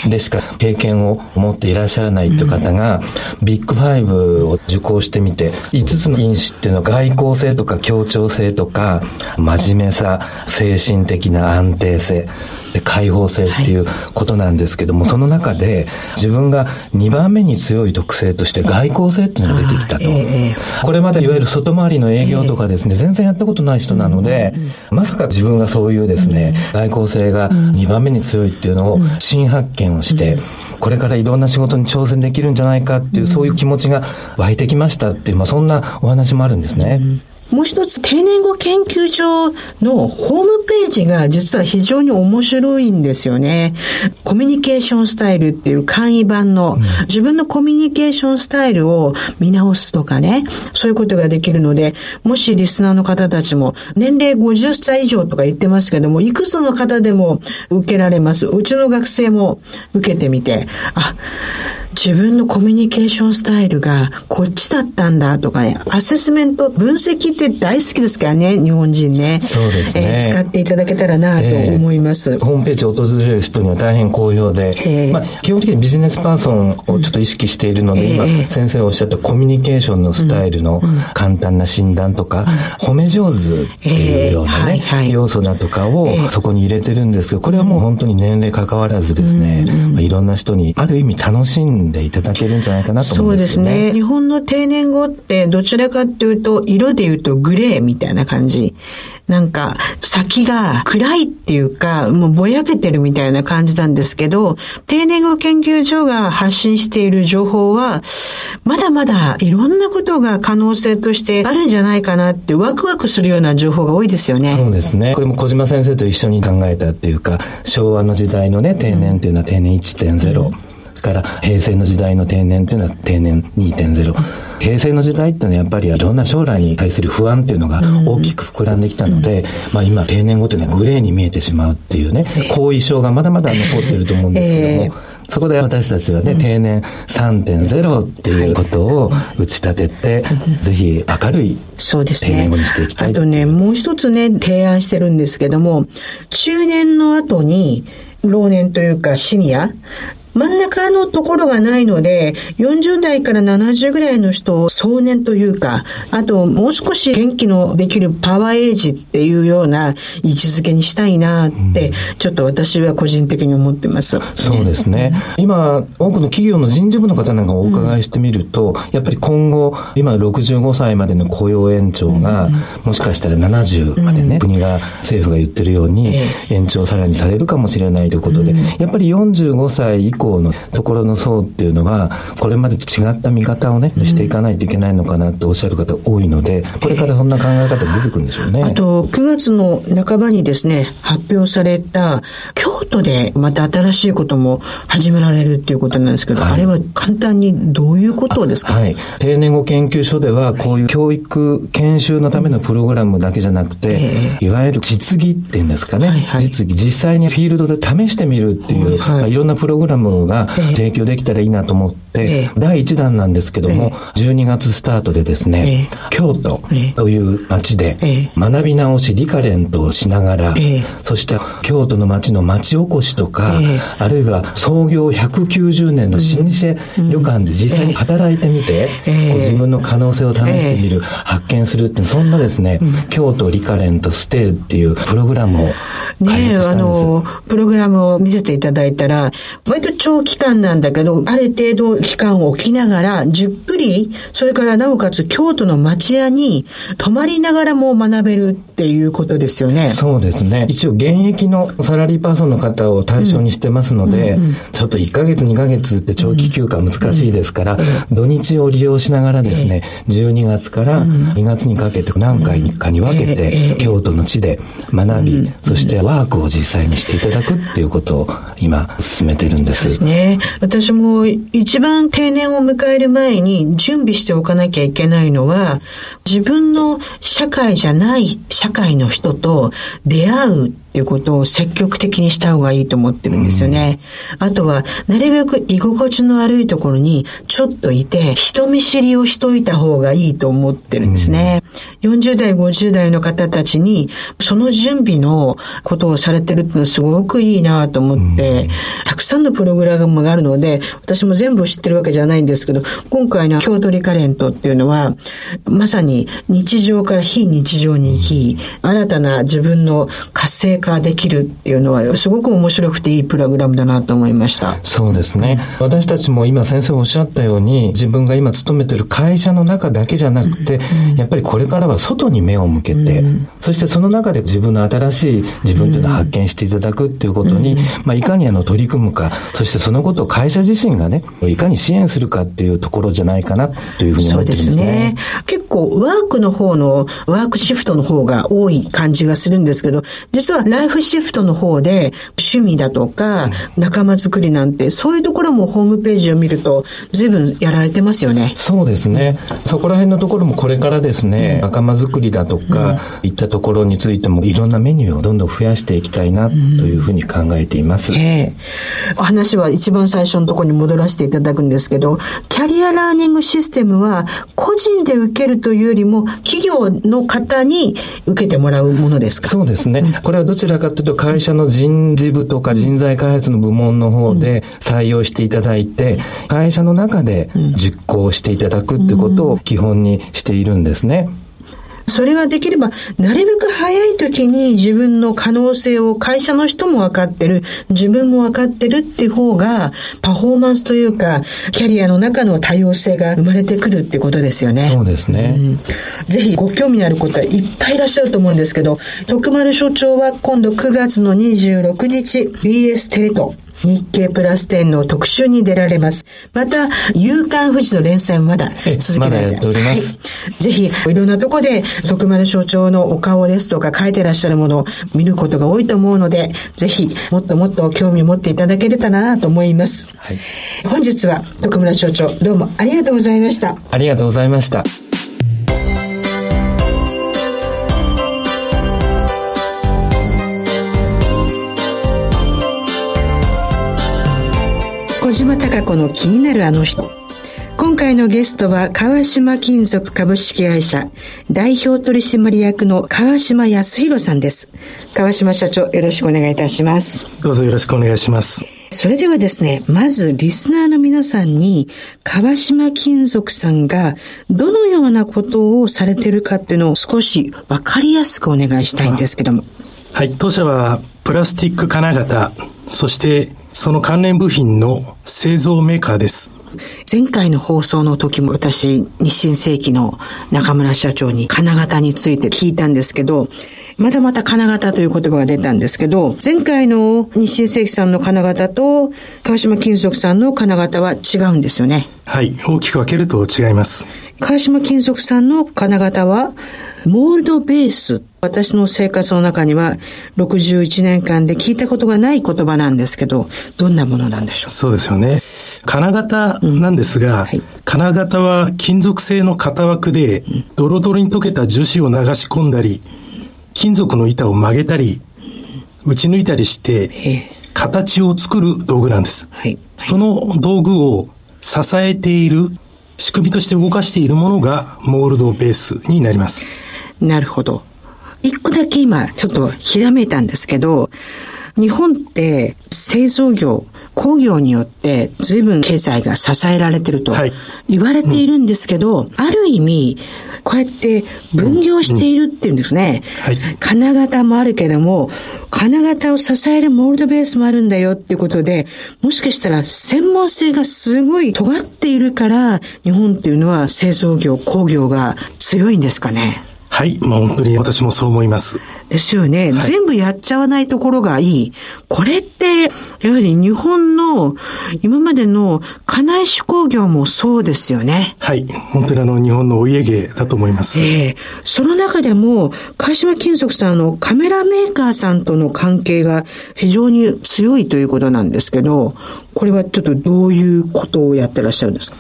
でしか経験を持っていらっしゃらないという方が、ビッグファイブを受講してみて、5つの因子っていうのは外交性とか協調性とか、真面目さ、精神的な安定性、で開放性っていうことなんですけども、はい、その中で自分が2番目に強い特性として外交性っていうのが出てきたと。これまでいわゆる外回りの営業とかですね、全然やったことない人なので、まさか自分がそういうですね、外交性が2番目に強いっていうのを新発見をして、これからいろんな仕事に挑戦できるんじゃないかっていう、そういう気持ちが湧いてきましたっていう、まあそんなお話もあるんですね。もう一つ、定年後研究所のホームページが実は非常に面白いんですよね。コミュニケーションスタイルっていう簡易版の、自分のコミュニケーションスタイルを見直すとかね、そういうことができるので、もしリスナーの方たちも、年齢50歳以上とか言ってますけども、いくつの方でも受けられます。うちの学生も受けてみて、あ、自分のコミュニケーションスタイルがこっちだったんだとかね、アセスメント、分析って大好きですからね、日本人ね。そうですね。えー、使っていただけたらなと思います、えー、ホームページを訪れる人には大変好評で、えー、まあ、基本的にビジネスパーソンをちょっと意識しているので、今、先生がおっしゃったコミュニケーションのスタイルの簡単な診断とか、褒め上手っていうようなね、要素だとかをそこに入れてるんですけど、これはもう本当に年齢関わらずですね、まあ、いろんな人にある意味楽しんでいただけるんじゃないかなと思うんですよね。そうですね。日本の定年後ってどちらかっていうと、色で言うとグレーみたいな感じ。なんか、先が暗いっていうか、もうぼやけてるみたいな感じなんですけど、定年後研究所が発信している情報は、まだまだいろんなことが可能性としてあるんじゃないかなってワクワクするような情報が多いですよね。そうですね。これも小島先生と一緒に考えたっていうか、昭和の時代のね、定年っていうのは定年1.0。うんから平成の時代の定年というのは定年2.0。平成の時代っていうのはやっぱりいろんな将来に対する不安っていうのが大きく膨らんできたので、うん、まあ今定年後というのはグレーに見えてしまうっていうね、後遺症がまだまだ残ってると思うんですけども、えーそこで私たちはね、うん、定年3.0っていうことを打ち立てて、ぜひ明るい定年後にしていきたい、ね、あとね、もう一つね、提案してるんですけども、中年の後に、老年というかシニア、真ん中のところがないので、40代から70ぐらいの人を壮年というか、あともう少し元気のできるパワーエイジっていうような位置づけにしたいなって、ちょっと私は個人的に思ってます。そうですね。今、多くの企業の人事部の方なんかお伺いしてみると、やっぱり今後、今65歳までの雇用延長が、もしかしたら70までね、国が、政府が言ってるように、延長さらにされるかもしれないということで、やっぱり45歳以降降のところの層っていうのは、これまで違った見方をね、していかないといけないのかなっておっしゃる方多いので、これからそんな考え方出てくるんでしょうね。あと、9月の半ばにですね、発表された、京都でまた新しいことも始められるっていうことなんですけど、はい、あれは簡単にどういうことですか？はい。定年後研究所では、こういう教育研修のためのプログラムだけじゃなくて、えー、いわゆる実技っていうんですかね、はいはい、実技、実際にフィールドで試してみるっていう、はいまあ、いろんなプログラムが提供できたらいいなと思って、第1弾なんですけども、12月スタートでですね、京都という街で学び直しリカレントをしながら、そして京都の街の町おこしとか、あるいは創業190年の老舗旅館で実際に働いてみて、自分の可能性を試してみる、発見するってそんなですね、京都リカレントステイっていうプログラムを開発したんです。ねあの、プログラムを見せていただいたら、割と長期間なんだけど、ある程度期間を置きながら、じっくり、それからなおかつ京都の町屋に泊まりながらも学べるっていうことですよね。そうですね。一応現役のサラリーパーソンの方を対象にしてますので、うんうんうん、ちょっと1ヶ月2ヶ月って長期休暇難しいですから、土日を利用しながらですね、12月から2月にかけて何回かに分けて、京都の地で学び、そしてワークを実際にしていただくっていうことを今進めてるんです。ですね。私も一番定年を迎える前に準備しておかなきゃいけないのは、自分の社会じゃない社会の人と出会うっていうことを積極的にした方がいいと思ってるんですよね。うん、あとは、なるべく居心地の悪いところにちょっといて、人見知りをしといた方がいいと思ってるんですね。うん、40代、50代の方たちに、その準備のことをされてるってのはすごくいいなと思って、うん、たくさんのプログラムがあるので、私も全部知ってるわけじゃないんですけど、今回の京都リカレントっていうのは、まさに日常から非日常に行き、新たな自分の活性化できるっていうのは、すごく面白くていいプログラムだなと思いました。そうですね。私たちも今先生おっしゃったように、自分が今勤めてる会社の中だけじゃなくて、うん、やっぱりこれからは外に目を向けて、うん、そしてその中で自分の新しい自分というのを発見していただくっていうことに、まあ、いかにあの取り組むか、そしてそのことを会社自身がね、いかに支援するかっていうところじゃないかなというふうに思ってるんですね。そうですね。結構ワークの方の、ワークシフトの方が多い感じがするんですけど、実はライフシフトの方で趣味だとか仲間作りなんて、そういうところもホームページを見ると随分やられてますよね。そうですね。そこら辺のところもこれからですね、仲間作りだとか、いったところについてもいろんなメニューをどんどん増やしていきたいなというふうに考えています。ええ話は一番最初のところに戻らせていただくんですけど、キャリアラーニングシステムは個人で受けるというよりも企業の方に受けてもらうものですか？そうですね。これはどちらかというと会社の人事部とか人材開発の部門の方で採用していただいて、会社の中で実行していただくってことを基本にしているんですね。それができれば、なるべく早い時に自分の可能性を会社の人も分かってる、自分も分かってるっていう方が、パフォーマンスというか、キャリアの中の多様性が生まれてくるってことですよね。そうですね。うん、ぜひご興味のある方いっぱいいらっしゃると思うんですけど、徳丸所長は今度9月の26日、BS テレ東、日経プラス10の特集に出られます。また、夕刊富士の連載もまだ続けられて、ま、ております。はい。ぜひ、いろんなとこで、徳丸所長のお顔ですとか書いてらっしゃるものを見ることが多いと思うので、ぜひ、もっともっと興味を持っていただければなと思います。はい。本日は、徳村所長、どうもありがとうございました。ありがとうございました。貴子の気になるあの人。今回のゲストは川島金属株式会社代表取締役の川島康弘さんです。川島社長よろしくお願いいたします。どうぞよろしくお願いします。それではですね、まずリスナーの皆さんに川島金属さんがどのようなことをされているかっていうのを少しわかりやすくお願いしたいんですけども。はい、当社はプラスチック金型、そしてその関連部品の製造メーカーです。前回の放送の時も私、日清世紀の中村社長に金型について聞いたんですけど、またまた金型という言葉が出たんですけど、前回の日清世紀さんの金型と川島金属さんの金型は違うんですよね。はい、大きく分けると違います。川島金属さんの金型は、モールドベース。私の生活の中には61年間で聞いたことがない言葉なんですけど、どんなものなんでしょう？そうですよね。金型なんですが、うんはい、金型は金属製の型枠で、ドロドロに溶けた樹脂を流し込んだり、金属の板を曲げたり、打ち抜いたりして、形を作る道具なんです。はい、その道具を支えている仕組みとして動かしているものがモールドベースになります。なるほど。一個だけ今ちょっとひらめいたんですけど、日本って製造業、工業によって随分経済が支えられてると言われているんですけど、はいうん、ある意味、こうやって分業しているっていうんですね。うんはい、金型もあるけども、金型を支えるモールドベースもあるんだよっていうことで、もしかしたら専門性がすごい尖っているから、日本っていうのは製造業、工業が強いんですかね。はい。まあ本当に私もそう思います。ですよね、はい、全部やっちゃわないところがいい。これって、やはり日本の今までの家内手工業もそうですよね。はい。本当にあの日本のお家芸だと思います。ええー、その中でも、川島金属さんのカメラメーカーさんとの関係が非常に強いということなんですけど、これはちょっとどういうことをやってらっしゃるんですか？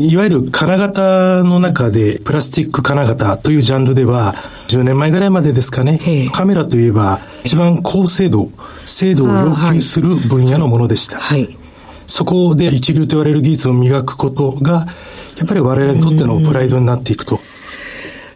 いわゆる金型の中で、プラスチック金型というジャンルでは、10年前ぐらいまでですかね、カメラといえば、一番高精度、精度を要求する分野のものでした。はい、そこで一流と言われる技術を磨くことが、やっぱり我々にとってのプライドになっていくと。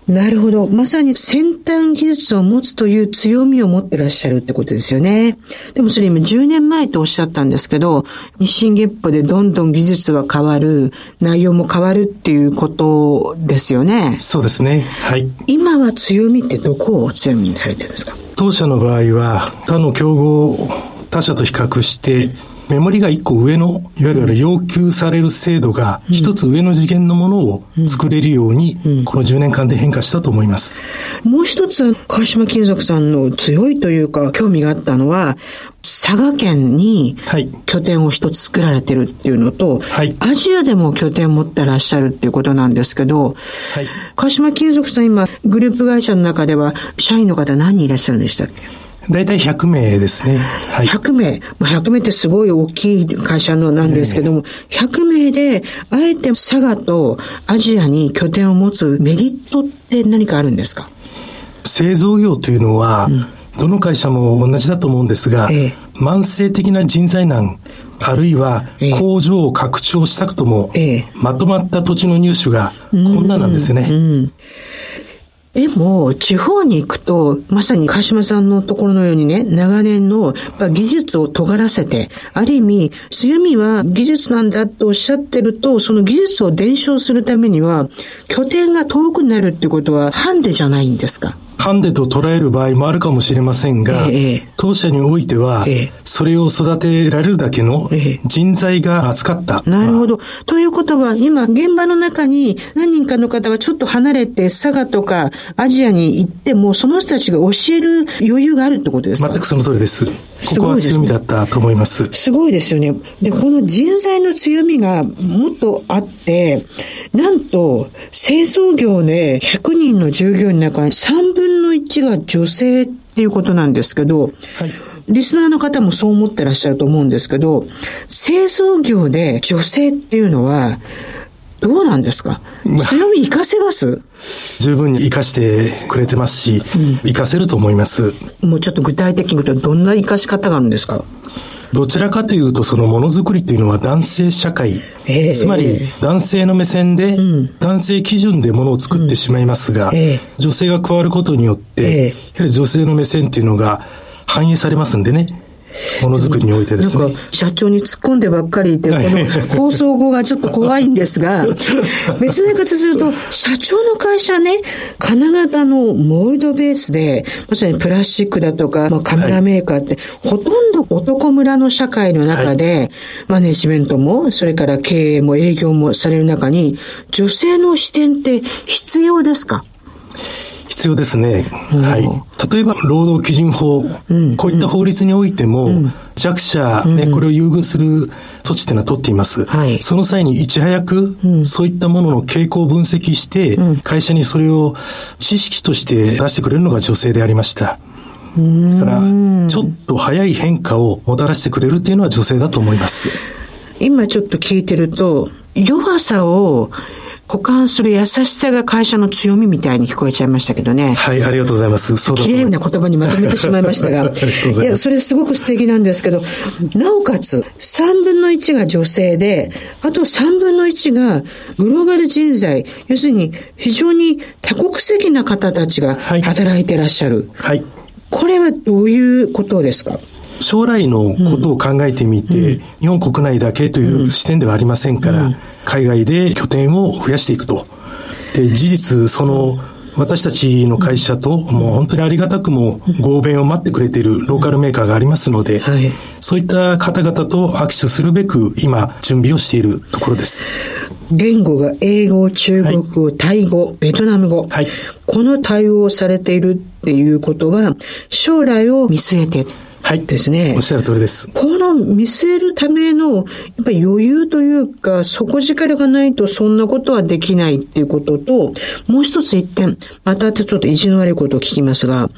なるほど。まさに先端技術を持つという強みを持ってらっしゃるってことですよね。でもそれ今10年前とおっしゃったんですけど、日進月歩でどんどん技術は変わる、内容も変わるっていうことですよね。そうですね。はい。今は強みってどこを強みにされてるんですか？当社の場合は、他の競合他社と比較して、メモリが一個上の、いわゆる要求される精度が一つ上の次元のものを作れるように、この10年間で変化したと思います。もう一つ、川島金属さんの強いというか、興味があったのは、佐賀県に拠点を一つ作られてるっていうのと、はい、アジアでも拠点を持ってらっしゃるっていうことなんですけど、はい、川島金属さん今、グループ会社の中では社員の方何人いらっしゃるんでしたっけ？大体100名ですね。はい、100名。まあ、100名ってすごい大きい会社のなんですけども、えー、100名で、あえて佐賀とアジアに拠点を持つメリットって何かあるんですか？製造業というのは、うん。どの会社も同じだと思うんですが、ええ、慢性的な人材難、あるいは工場を拡張したくとも、え、まとまった土地の入手が困難なんですよね。うんうんでも、地方に行くと、まさに鹿島さんのところのようにね、長年の技術を尖らせて、ある意味、強みは技術なんだとおっしゃってると、その技術を伝承するためには、拠点が遠くなるってことは、ハンデじゃないんですか？ハンデと捉える場合もあるかもしれませんが、ええ、当社においては、え、それを育てられるだけの人材が扱った。なるほど。ということは、今、現場の中に何人かの方がちょっと離れて、佐賀とかアジアに行っても、その人たちが教える余裕があるってことですか？全くその通りです。ここは強みだったと思います。すごいですよね。で、この人材の強みがもっとあって、なんと、清掃業で100人の従業員の中に3分の1が女性っていうことなんですけど、はいリスナーの方もそう思ってらっしゃると思うんですけど、清掃業で女性っていうのは、どうなんですか？強み活かせます？十分に活かしてくれてますし、うん、活かせると思います。もうちょっと具体的に言うと、どんな活かし方があるんですか？どちらかというと、そのものづくりというのは男性社会、えー、つまり男性の目線で、男性基準でものを作ってしまいますが、うんえ。ー、女性が加わることによって、やはり女性の目線っていうのが反映されますんでね。ものづくりにおいてですね。社長に突っ込んでばっかりいて、この放送後がちょっと怖いんですが、別の言い方すると、社長の会社ね、金型のモールドベースで、まさにプラスチックだとか、まあ、カメラメーカーって、はい、ほとんど男村の社会の中で、はい、マネジメントも、それから経営も営業もされる中に、女性の視点って必要ですか？必要ですね。はい。例えば、労働基準法、うん、こういった法律においても、うん、弱者、ね、これを優遇する措置っていうのは取っています。はい、その際にいち早く、そういったものの傾向を分析して、会社にそれを知識として出してくれるのが女性でありました。だから、ちょっと早い変化をもたらしてくれるっていうのは女性だと思います。今ちょっと聞いてると、弱さを保管する優しさが会社の強みみたいに聞こえちゃいましたけどね。はい、ありがとうございます。そうだ綺麗な言葉にまとめてしまいましたが。いや、それすごく素敵なんですけど、なおかつ、3分の1が女性で、あと3分の1がグローバル人材、要するに非常に多国籍な方たちが働いてらっしゃる。はい。これはどういうことですか？将来のことを考えてみて、うん、日本国内だけという視点ではありませんから、うん、海外で拠点を増やしていくと。で、事実、その、私たちの会社と、もう本当にありがたくも合弁を待ってくれているローカルメーカーがありますので、はい、そういった方々と握手するべく今準備をしているところです。言語が英語、中国語、はい、タイ語、ベトナム語、はい、この対応をされているっていうことは、将来を見据えてはい。ですね。おっしゃる通りです。この見据えるための、やっぱり余裕というか、底力がないとそんなことはできないっていうことと、もう一つ一点、またちょっと意地の悪いことを聞きますが、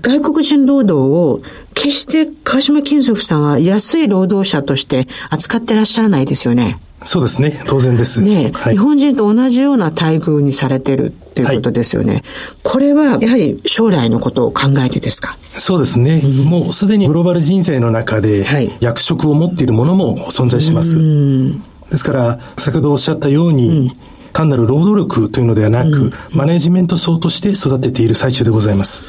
外国人労働を決して川島金属さんは安い労働者として扱ってらっしゃらないですよね。そうですね。当然です。ね、はい、日本人と同じような待遇にされてるっていうことですよね。はい、これは、やはり将来のことを考えてですか？そうですね。うん、もうすでにグローバル人生の中で、役職を持っているものも存在します。ですから、先ほどおっしゃったように、うん単なる労働力というのではなく、うん、マネジメント層として育てている最中でございます。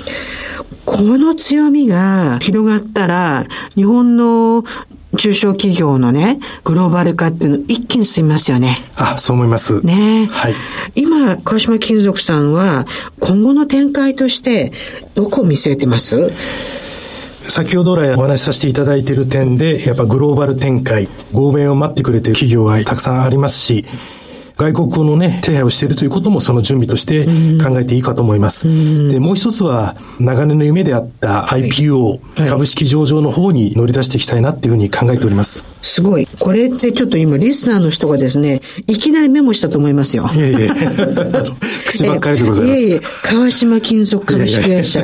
この強みが広がったら、日本の中小企業のね、グローバル化っていうの一気に進みますよね。あ、そう思います。ねはい。今、川島金属さんは、今後の展開として、どこを見据えてます？先ほど来お話しさせていただいている点で、やっぱグローバル展開、合弁を待ってくれている企業がたくさんありますし、外国語のね、手配をしているということもその準備として考えていいかと思います。で、もう一つは、長年の夢であった IPO、はい、株式上場の方に乗り出していきたいなっていうふうに考えております。すごい。これってちょっと今、リスナーの人がですね、いきなりメモしたと思いますよ。いえいえ。口ばっかりでございます。いえいえ、川島金属株式会社、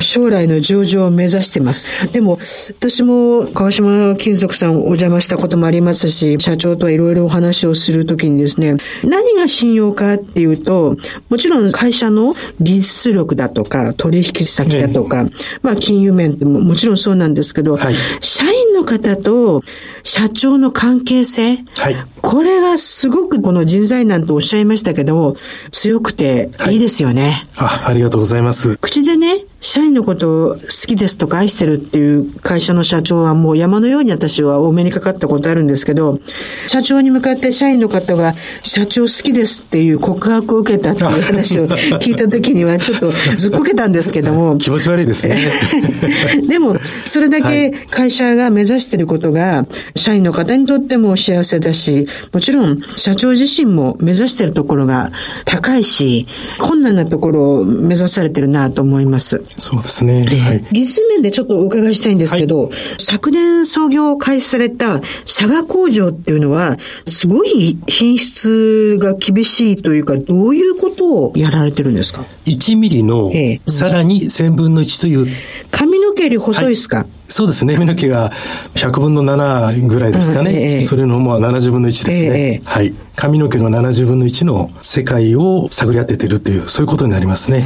将来の上場を目指してます。でも、私も川島金属さんお邪魔したこともありますし、社長とはいろいろお話をするときにですね、何が信用かっていうと、もちろん会社の技術力だとか、取引先だとか、まあ金融面ってももちろんそうなんですけど、はい、社員の方と社長の関係性、はい、これがすごくこの人材なんとおっしゃいましたけど、強くていいですよね。はい、あ、ありがとうございます。口でね、社員のことを好きですとか愛してるっていう会社の社長はもう山のように私は多めにかかったことあるんですけど、社長に向かって社員の方が社長好きですっていう告白を受けたっていう話を聞いた時にはちょっとずっこけたんですけども。気持ち悪いですね。でも、それだけ会社が目指していることが、社員の方にとっても幸せだし、もちろん社長自身も目指しているところが高いし、困難なところを目指されてるなと思います。そうですね。はい、技術面でちょっとお伺いしたいんですけど、はい、昨年創業開始された佐賀工場っていうのは、すごい品質が厳しいというか、どういうことをやられてるんですか ?1 ミリのさらに1000分の1という。髪の毛より細いですか、はいそうですね。髪の毛が100分の7ぐらいですかね。うんええ、それのもう70分の1ですね、え。はい。髪の毛の70分の1の世界を探り当てているという、そういうことになりますね。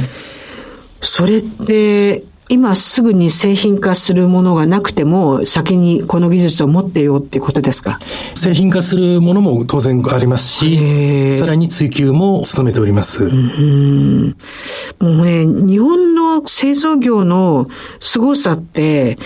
それって、今すぐに製品化するものがなくても、先にこの技術を持ってよっていうことですか？製品化するものも当然ありますし、さらに追求も努めております。うんもうね、日本の製造業の凄さって、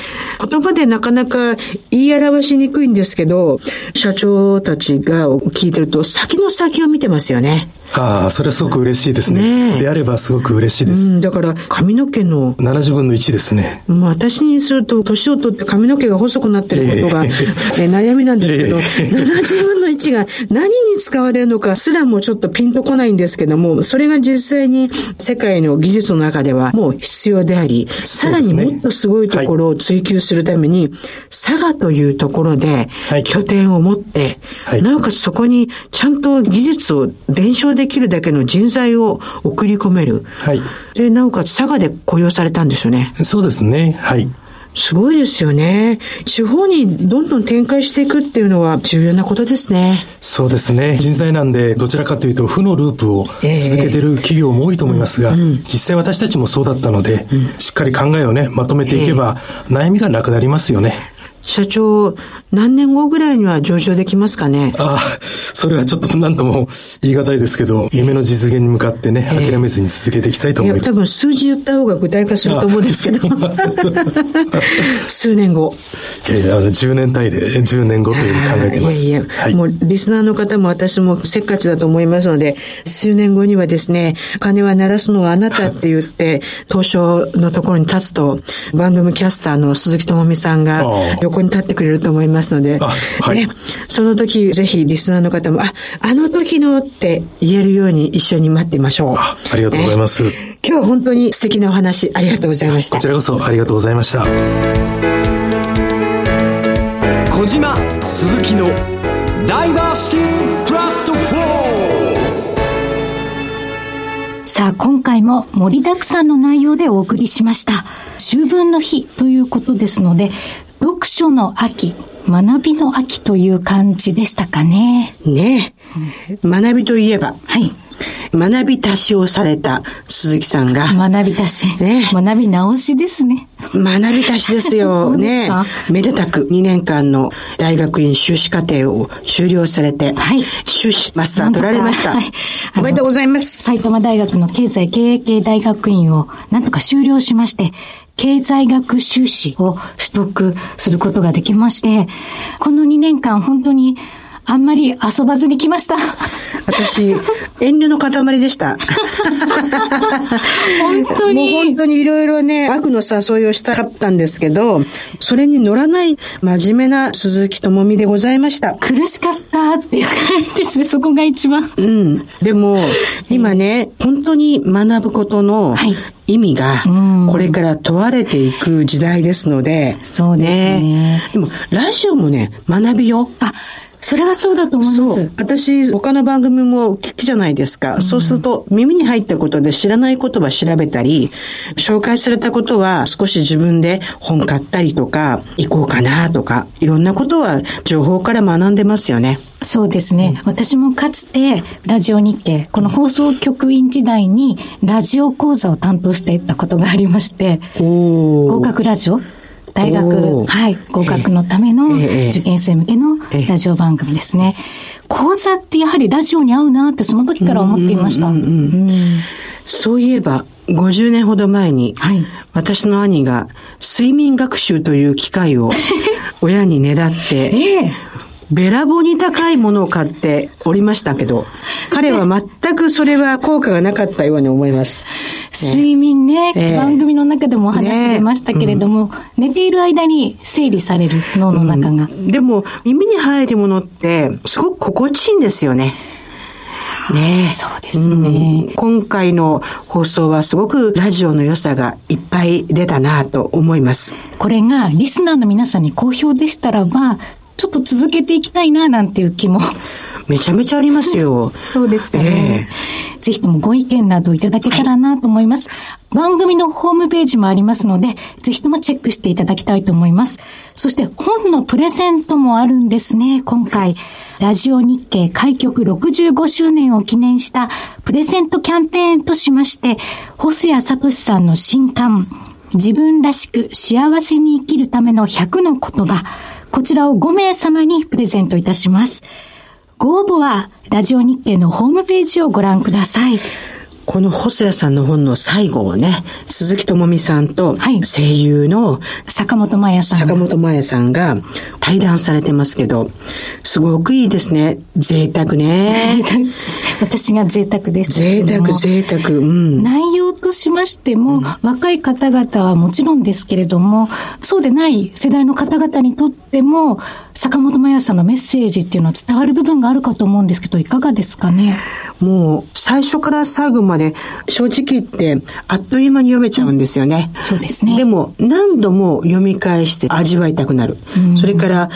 言葉でなかなか言い表しにくいんですけど、社長たちが聞いてると先の先を見てますよね。ああ、それはすごく嬉しいですね。ねであればすごく嬉しいです。うん、だから髪の毛の。70分の1ですね。もう私にすると、年を取って髪の毛が細くなってることが、えー、悩みなんですけど、70分の1が何に使われるのかすらもちょっとピンとこないんですけども、それが実際に世界の技術の中ではもう必要であり、さらにもっとすごいところを追求するために、はい、佐賀というところで拠点を持って、はい、なおかつそこにちゃんと技術を伝承でできるだけの人材を送り込める。はい。で、なおかつ佐賀で雇用されたんですよね。そうですね。はい。すごいですよね。地方にどんどん展開していくっていうのは重要なことですね。そうですね。人材なんで、どちらかというと負のループを続けてる企業も多いと思いますが、えーうん、実際私たちもそうだったので、うん、しっかり考えをね、まとめていけば、悩みがなくなりますよね。社長、何年後ぐらいには上場できますかね？ああ、それはちょっと何とも言い難いですけど、夢の実現に向かってね、諦めずに続けていきたいと思います。いや、多分数字言った方が具体化すると思うんですけど。数年後。いやいや、10年単位で10年後というふうに考えてます。いやいや、はい、もうリスナーの方も私もせっかちだと思いますので、数年後にはですね、金は鳴らすのはあなたって言って、東証のところに立つと、番組キャスターの鈴木智美さんが、横に立ってくれると思いますので、はい、その時、ぜひリスナーの方も、あ、あの時のって言えるように一緒に待ってみましょう。あありがとうございます、今日は本当に素敵なお話、ありがとうございました。こちらこそありがとうございました。小島鈴木のダイバーシティプラットフォーさあ、今回も盛りだくさんの内容でお送りしました。秋分の日ということですので、読書の秋、学びの秋という感じでしたかね。ねえ、うん、学びといえば、はい。学び足しをされた鈴木さんが。学び足し。ね、学び直しですね。学び足しですよ。ね。めでたく2年間の大学院修士課程を修了されて、はい、修士マスター取られました。はい、おめでとうございます。埼玉大学の経済経営系大学院をなんとか修了しまして、経済学修士を取得することができまして、この2年間本当にあんまり遊ばずに来ました。私、遠慮の塊でした。本当に。もう本当にいろいろね、悪の誘いをしたかったんですけど、それに乗らない真面目な鈴木智美でございました。苦しかったっていう感じですね、そこが一番。うん。でも、今ね、本当に学ぶことの意味が、これから問われていく時代ですので、そうですね。ねでも、ラジオもね、学びよ。あ、それはそうだと思います。私、他の番組も聞くじゃないですか。うん、そうすると、耳に入ったことで知らない言葉調べたり、紹介されたことは少し自分で本買ったりとか、行こうかなとか、いろんなことは情報から学んでますよね。そうですね。うん、私もかつて、ラジオ日経、この放送局員時代に、ラジオ講座を担当していたことがありまして、合格ラジオ大学、はい、合格のための受験生向けのラジオ番組ですね。講座ってやはりラジオに合うなってその時から思っていました。そういえば、50年ほど前に、はい、私の兄が睡眠学習という機会を 親にねだって、ええべらぼうに高いものを買っておりましたけど、彼は全くそれは効果がなかったように思います。睡眠ね、えー、番組の中でもお話出ましたけれども、ねうん、寝ている間に整理される脳の中が、うん、でも、耳に入るものって、すごく心地いいんですよね。ねそうですね、うん、今回の放送はすごくラジオの良さがいっぱい出たなと思います。これがリスナーの皆さんに好評でしたらば、ちょっと続けていきたいななんていう気も。めちゃめちゃありますよ。そうですかね。えー、ぜひともご意見などいただけたらなと思います。はい、番組のホームページもありますので、ぜひともチェックしていただきたいと思います。そして本のプレゼントもあるんですね、今回。ラジオ日経開局65周年を記念したプレゼントキャンペーンとしまして、細谷聡さんの新刊、自分らしく幸せに生きるための100の言葉、こちらを5名様にプレゼントいたします。ご応募は、ラジオ日経のホームページをご覧ください。この細谷さんの本の最後をね、鈴木智美さんと声優の、坂本真也さん。坂本真也さんが対談されてますけど、すごくいいですね。贅沢ね。私が贅沢です。贅沢、贅沢。うん。内容としましても、うん、若い方々はもちろんですけれども、そうでない世代の方々にとっても、坂本真也さんのメッセージっていうのは伝わる部分があるかと思うんですけど、いかがですかね？もう、最初から最後まで、正直言って、あっという間に読めちゃうんですよね。うん、そうですね。でも、何度も読み返して味わいたくなる。それから、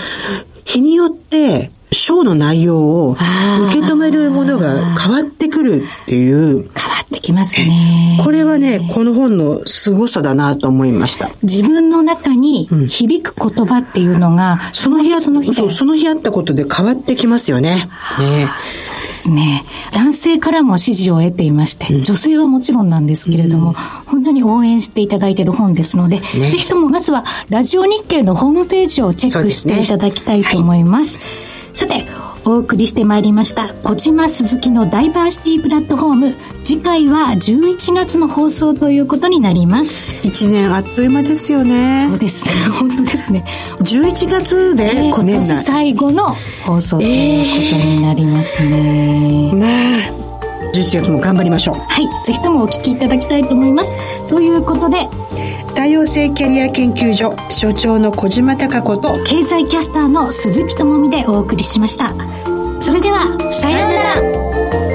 日によって、章の内容を受け止めるものが変わってくるっていう。変わってきますね。これはね、この本の凄さだなと思いました。自分の中に響く言葉っていうのが、うん、その日その日そう、その日あったことで変わってきますよね。ね。そうですね。男性からも支持を得ていまして、うん、女性はもちろんなんですけれども、うん、本当に応援していただいている本ですので、ね、ぜひともまずはラジオ日経のホームページをチェックしていただきたいと思います。さて、お送りしてまいりました小島鈴木のダイバーシティプラットフォーム。次回は11月の放送ということになります。1年あっという間ですよね。そうですね。本当ですね。11月で、えー、今年最後の放送ということになりますね、え。ー、まあ11月も頑張りましょう。はいぜひともお聞きいただきたいと思います。ということで多様性キャリア研究所所長の小島貴子と経済キャスターの鈴木智美でお送りしました。それではさようなら